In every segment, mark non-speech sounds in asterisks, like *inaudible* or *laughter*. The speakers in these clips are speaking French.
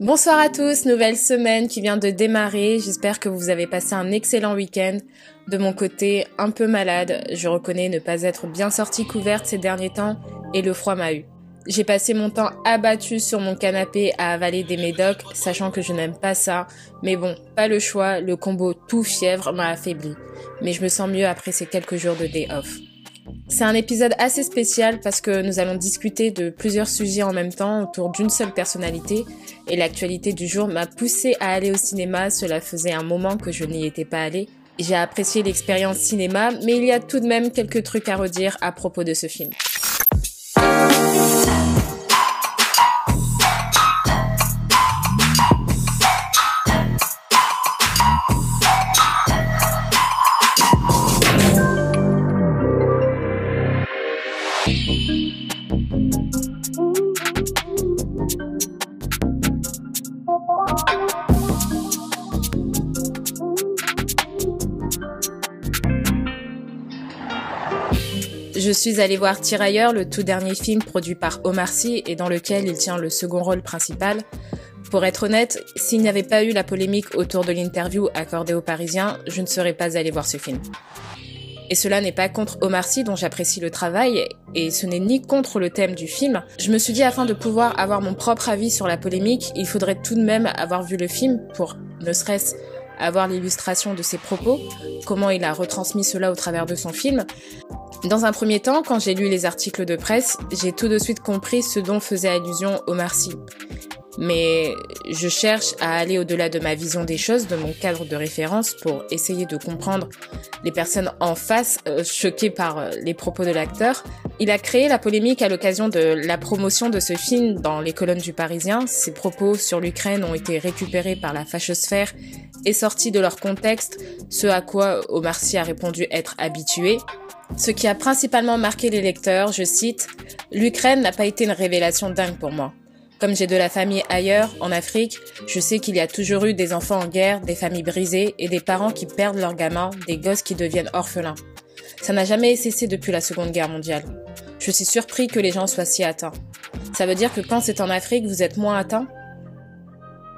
Bonsoir à tous, nouvelle semaine qui vient de démarrer. J'espère que vous avez passé un excellent week-end. De mon côté, un peu malade. Je reconnais ne pas être bien sortie couverte ces derniers temps et le froid m'a eu. J'ai passé mon temps abattu sur mon canapé à avaler des médocs, sachant que je n'aime pas ça. Mais bon, pas le choix, le combo tout fièvre m'a affaibli. Mais je me sens mieux après ces quelques jours de day off. C'est un épisode assez spécial parce que nous allons discuter de plusieurs sujets en même temps autour d'une seule personnalité et l'actualité du jour m'a poussé à aller au cinéma, cela faisait un moment que je n'y étais pas allée. J'ai apprécié l'expérience cinéma, mais il y a tout de même quelques trucs à redire à propos de ce film. Je suis allée voir Tirailleurs, le tout dernier film produit par Omar Sy et dans lequel il tient le second rôle principal. Pour être honnête, s'il n'y avait pas eu la polémique autour de l'interview accordée aux Parisiens, je ne serais pas allée voir ce film. Et cela n'est pas contre Omar Sy dont j'apprécie le travail, et ce n'est ni contre le thème du film. Je me suis dit afin de pouvoir avoir mon propre avis sur la polémique, il faudrait tout de même avoir vu le film pour, ne serait-ce, avoir l'illustration de ses propos, comment il a retransmis cela au travers de son film. Dans un premier temps, quand j'ai lu les articles de presse, j'ai tout de suite compris ce dont faisait allusion Omar Sy. Mais je cherche à aller au-delà de ma vision des choses, de mon cadre de référence, pour essayer de comprendre les personnes en face, euh, choquées par euh, les propos de l'acteur. Il a créé la polémique à l'occasion de la promotion de ce film dans les colonnes du Parisien. Ses propos sur l'Ukraine ont été récupérés par la fachosphère et sortis de leur contexte, ce à quoi Omar Sy a répondu être habitué. Ce qui a principalement marqué les lecteurs, je cite, L'Ukraine n'a pas été une révélation dingue pour moi. Comme j'ai de la famille ailleurs, en Afrique, je sais qu'il y a toujours eu des enfants en guerre, des familles brisées et des parents qui perdent leurs gamins, des gosses qui deviennent orphelins. Ça n'a jamais cessé depuis la Seconde Guerre mondiale. Je suis surpris que les gens soient si atteints. Ça veut dire que quand c'est en Afrique, vous êtes moins atteints?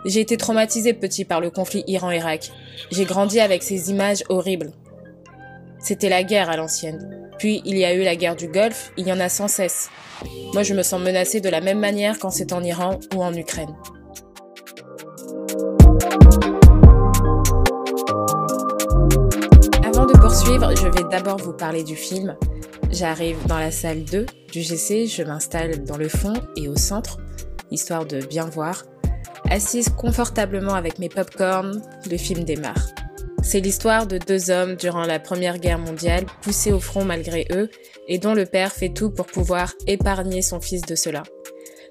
J'ai été traumatisé petit par le conflit Iran-Irak. J'ai grandi avec ces images horribles. C'était la guerre à l'ancienne. Puis il y a eu la guerre du Golfe, il y en a sans cesse. Moi je me sens menacée de la même manière quand c'est en Iran ou en Ukraine. Avant de poursuivre, je vais d'abord vous parler du film. J'arrive dans la salle 2 du GC, je m'installe dans le fond et au centre, histoire de bien voir. Assise confortablement avec mes pop-corn, le film démarre. C'est l'histoire de deux hommes durant la Première Guerre mondiale, poussés au front malgré eux, et dont le père fait tout pour pouvoir épargner son fils de cela.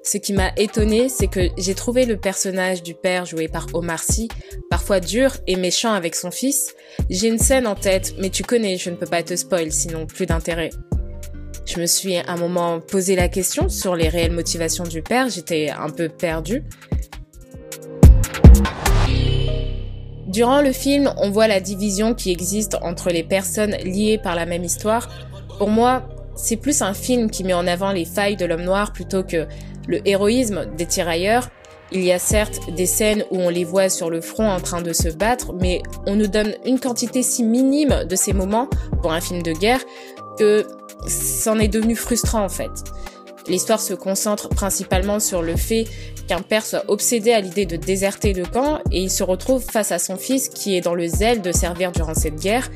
Ce qui m'a étonné, c'est que j'ai trouvé le personnage du père joué par Omar Sy parfois dur et méchant avec son fils. J'ai une scène en tête, mais tu connais, je ne peux pas te spoil, sinon plus d'intérêt. Je me suis un moment posé la question sur les réelles motivations du père, j'étais un peu perdue. Durant le film, on voit la division qui existe entre les personnes liées par la même histoire. Pour moi, c'est plus un film qui met en avant les failles de l'homme noir plutôt que le héroïsme des tirailleurs. Il y a certes des scènes où on les voit sur le front en train de se battre, mais on nous donne une quantité si minime de ces moments pour un film de guerre que c'en est devenu frustrant en fait. L'histoire se concentre principalement sur le fait qu'un père soit obsédé à l'idée de déserter le camp et il se retrouve face à son fils qui est dans le zèle de servir durant cette guerre.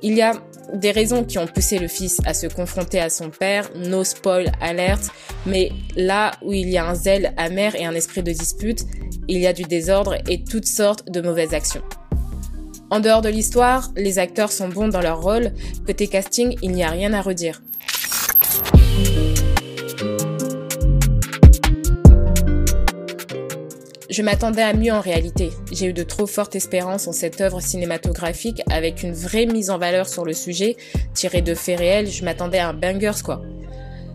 Il y a des raisons qui ont poussé le fils à se confronter à son père, no spoil alerte, mais là où il y a un zèle amer et un esprit de dispute, il y a du désordre et toutes sortes de mauvaises actions. En dehors de l'histoire, les acteurs sont bons dans leur rôle, côté casting, il n'y a rien à redire. Je m'attendais à mieux en réalité. J'ai eu de trop fortes espérances en cette œuvre cinématographique avec une vraie mise en valeur sur le sujet, tirée de faits réels. Je m'attendais à un bangers quoi.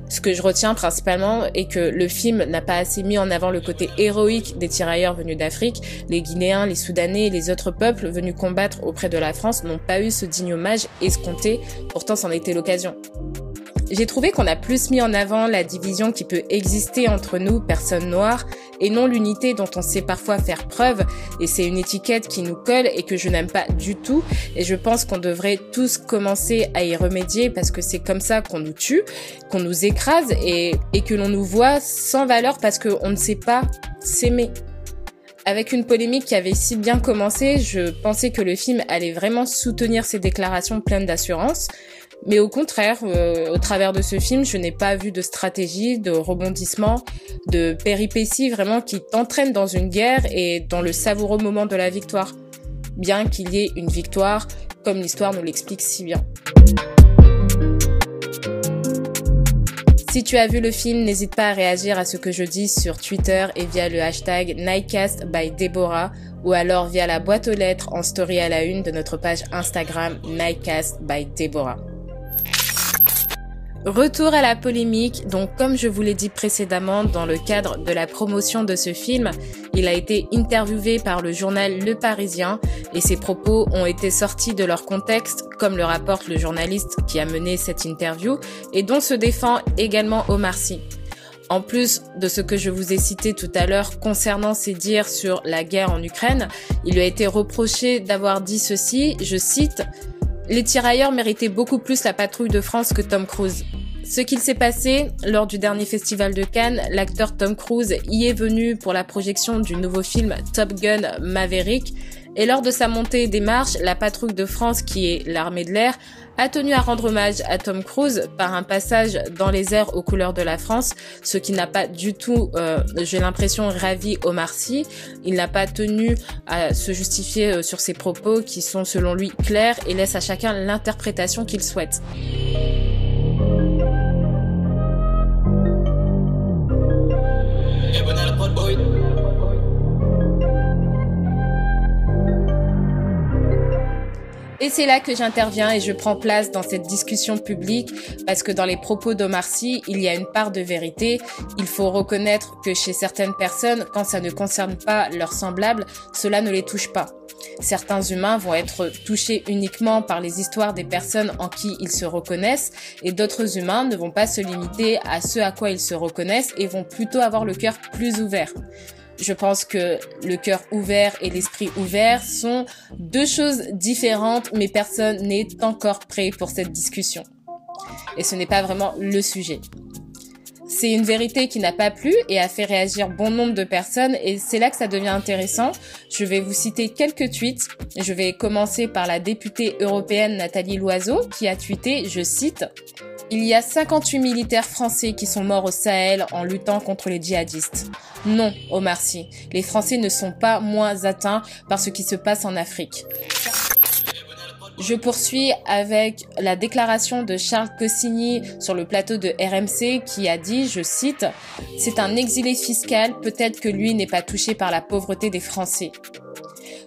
Ce que je retiens principalement est que le film n'a pas assez mis en avant le côté héroïque des tirailleurs venus d'Afrique. Les Guinéens, les Soudanais et les autres peuples venus combattre auprès de la France n'ont pas eu ce digne hommage escompté, pourtant c'en était l'occasion. J'ai trouvé qu'on a plus mis en avant la division qui peut exister entre nous, personnes noires, et non l'unité dont on sait parfois faire preuve, et c'est une étiquette qui nous colle et que je n'aime pas du tout, et je pense qu'on devrait tous commencer à y remédier parce que c'est comme ça qu'on nous tue, qu'on nous écrase et, que l'on nous voit sans valeur parce qu'on ne sait pas s'aimer. Avec une polémique qui avait si bien commencé, je pensais que le film allait vraiment soutenir ces déclarations pleines d'assurance. Mais au contraire, euh, au travers de ce film, je n'ai pas vu de stratégie, de rebondissement, de péripéties vraiment qui t'entraînent dans une guerre et dans le savoureux moment de la victoire. Bien qu'il y ait une victoire, comme l'histoire nous l'explique si bien. Si tu as vu le film, n'hésite pas à réagir à ce que je dis sur Twitter et via le hashtag Nightcast by Deborah ou alors via la boîte aux lettres en story à la une de notre page Instagram Nightcast by Deborah. Retour à la polémique, donc comme je vous l'ai dit précédemment dans le cadre de la promotion de ce film, il a été interviewé par le journal Le Parisien et ses propos ont été sortis de leur contexte, comme le rapporte le journaliste qui a mené cette interview et dont se défend également Omar Sy. En plus de ce que je vous ai cité tout à l'heure concernant ses dires sur la guerre en Ukraine, il lui a été reproché d'avoir dit ceci, je cite, les tirailleurs méritaient beaucoup plus la patrouille de France que Tom Cruise. Ce qu'il s'est passé lors du dernier festival de Cannes, l'acteur Tom Cruise y est venu pour la projection du nouveau film Top Gun Maverick et lors de sa montée des marches, la patrouille de France, qui est l'armée de l'air, a tenu à rendre hommage à Tom Cruise par un passage dans les airs aux couleurs de la France, ce qui n'a pas du tout, euh, j'ai l'impression, ravi Omar Sy. Il n'a pas tenu à se justifier euh, sur ses propos qui sont selon lui clairs et laissent à chacun l'interprétation qu'il souhaite. Et c'est là que j'interviens et je prends place dans cette discussion publique parce que dans les propos d'Omar Sy, il y a une part de vérité. Il faut reconnaître que chez certaines personnes, quand ça ne concerne pas leurs semblables, cela ne les touche pas. Certains humains vont être touchés uniquement par les histoires des personnes en qui ils se reconnaissent et d'autres humains ne vont pas se limiter à ce à quoi ils se reconnaissent et vont plutôt avoir le cœur plus ouvert. Je pense que le cœur ouvert et l'esprit ouvert sont deux choses différentes, mais personne n'est encore prêt pour cette discussion. Et ce n'est pas vraiment le sujet. C'est une vérité qui n'a pas plu et a fait réagir bon nombre de personnes et c'est là que ça devient intéressant. Je vais vous citer quelques tweets. Je vais commencer par la députée européenne Nathalie Loiseau qui a tweeté, je cite, il y a 58 militaires français qui sont morts au Sahel en luttant contre les djihadistes. Non, Omar Sy, les Français ne sont pas moins atteints par ce qui se passe en Afrique. Je poursuis avec la déclaration de Charles Cossini sur le plateau de RMC qui a dit, je cite, C'est un exilé fiscal, peut-être que lui n'est pas touché par la pauvreté des Français.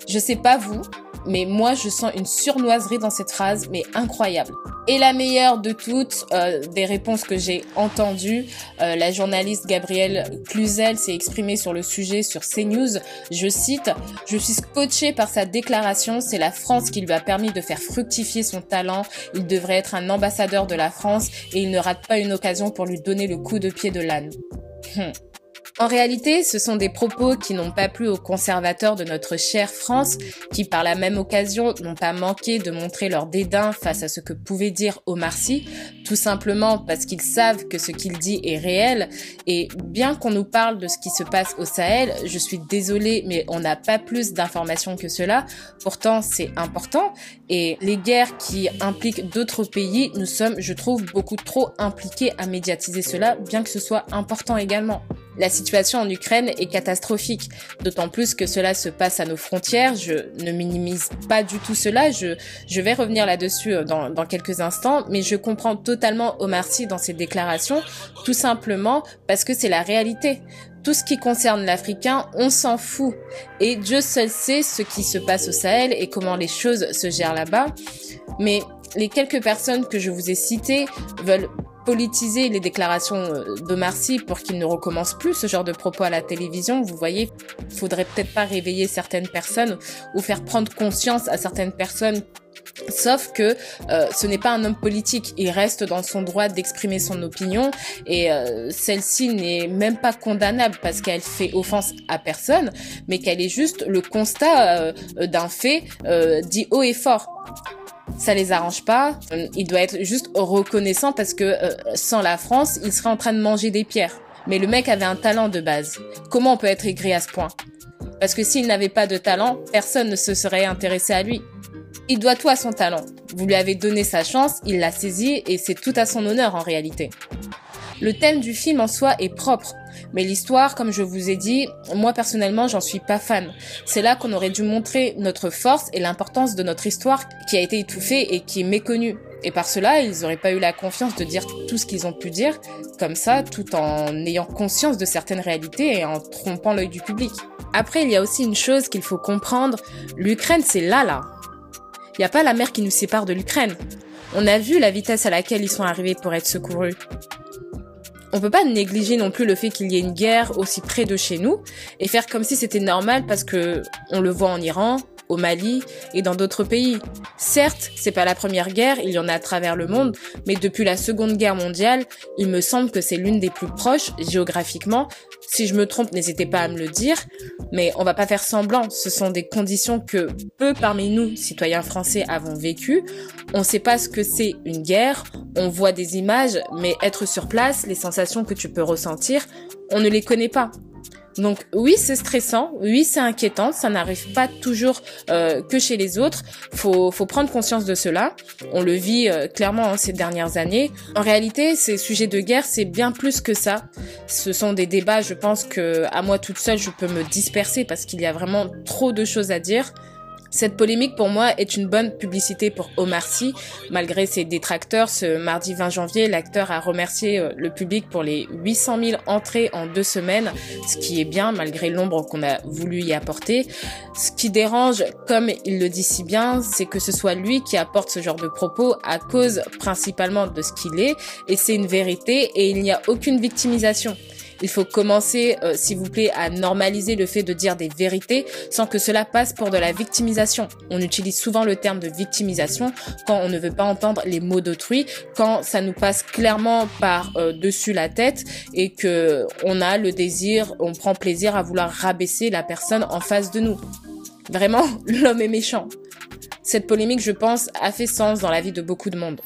Je sais pas vous, mais moi je sens une surnoiserie dans cette phrase, mais incroyable. Et la meilleure de toutes, euh, des réponses que j'ai entendues, euh, la journaliste Gabrielle Cluzel s'est exprimée sur le sujet sur CNews. Je cite, je suis scotché par sa déclaration, c'est la France qui lui a permis de faire fructifier son talent, il devrait être un ambassadeur de la France et il ne rate pas une occasion pour lui donner le coup de pied de l'âne. Hum. En réalité, ce sont des propos qui n'ont pas plu aux conservateurs de notre chère France, qui par la même occasion n'ont pas manqué de montrer leur dédain face à ce que pouvait dire Omar Sy, tout simplement parce qu'ils savent que ce qu'il dit est réel. Et bien qu'on nous parle de ce qui se passe au Sahel, je suis désolée, mais on n'a pas plus d'informations que cela. Pourtant, c'est important. Et les guerres qui impliquent d'autres pays, nous sommes, je trouve, beaucoup trop impliqués à médiatiser cela, bien que ce soit important également. La situation en Ukraine est catastrophique, d'autant plus que cela se passe à nos frontières. Je ne minimise pas du tout cela, je, je vais revenir là-dessus euh, dans, dans quelques instants, mais je comprends totalement Omar Sy dans ses déclarations, tout simplement parce que c'est la réalité. Tout ce qui concerne l'Africain, on s'en fout. Et Dieu seul sait ce qui se passe au Sahel et comment les choses se gèrent là-bas. Mais les quelques personnes que je vous ai citées veulent politiser les déclarations euh, de Marcy pour qu'il ne recommence plus ce genre de propos à la télévision. Vous voyez, faudrait peut-être pas réveiller certaines personnes ou faire prendre conscience à certaines personnes Sauf que euh, ce n'est pas un homme politique, il reste dans son droit d'exprimer son opinion et euh, celle-ci n'est même pas condamnable parce qu'elle fait offense à personne, mais qu'elle est juste le constat d'un fait dit haut et fort. Ça les arrange pas, il doit être juste reconnaissant parce que sans la France, il serait en train de manger des pierres. Mais le mec avait un talent de base. Comment on peut être aigri à ce point? Parce que s'il n'avait pas de talent, personne ne se serait intéressé à lui. Il doit tout à son talent. Vous lui avez donné sa chance, il l'a saisi et c'est tout à son honneur en réalité. Le thème du film en soi est propre, mais l'histoire, comme je vous ai dit, moi personnellement, j'en suis pas fan. C'est là qu'on aurait dû montrer notre force et l'importance de notre histoire qui a été étouffée et qui est méconnue. Et par cela, ils n'auraient pas eu la confiance de dire tout ce qu'ils ont pu dire, comme ça, tout en ayant conscience de certaines réalités et en trompant l'œil du public. Après, il y a aussi une chose qu'il faut comprendre, l'Ukraine, c'est là, là. Il n'y a pas la mer qui nous sépare de l'Ukraine. On a vu la vitesse à laquelle ils sont arrivés pour être secourus. On peut pas négliger non plus le fait qu'il y ait une guerre aussi près de chez nous et faire comme si c'était normal parce que on le voit en Iran, au Mali et dans d'autres pays. Certes, c'est pas la première guerre, il y en a à travers le monde, mais depuis la Seconde Guerre mondiale, il me semble que c'est l'une des plus proches géographiquement. Si je me trompe, n'hésitez pas à me le dire, mais on va pas faire semblant, ce sont des conditions que peu parmi nous, citoyens français, avons vécues. On sait pas ce que c'est une guerre, on voit des images, mais être sur place, les sensations que tu peux ressentir, on ne les connaît pas. Donc oui, c'est stressant, oui, c'est inquiétant, ça n'arrive pas toujours euh, que chez les autres. Faut faut prendre conscience de cela. On le vit euh, clairement hein, ces dernières années. En réalité, ces sujets de guerre, c'est bien plus que ça. Ce sont des débats, je pense que à moi toute seule, je peux me disperser parce qu'il y a vraiment trop de choses à dire. Cette polémique pour moi est une bonne publicité pour Omar Sy. Malgré ses détracteurs, ce mardi 20 janvier, l'acteur a remercié euh, le public pour les 800 000 entrées en deux semaines, ce qui est bien malgré l'ombre qu'on a voulu y apporter. Ce qui dérange, comme il le dit si bien, c'est que ce soit lui qui apporte ce genre de propos à cause principalement de ce qu'il est, et c'est une vérité, et il n'y a aucune victimisation. Il faut commencer, euh, s'il vous plaît, à normaliser le fait de dire des vérités sans que cela passe pour de la victimisation. On utilise souvent le terme de victimisation quand on ne veut pas entendre les mots d'autrui, quand ça nous passe clairement par euh, dessus la tête et que on a le désir, on prend plaisir à vouloir rabaisser la personne en face de nous. Vraiment, *laughs* l'homme est méchant. Cette polémique, je pense, a fait sens dans la vie de beaucoup de monde.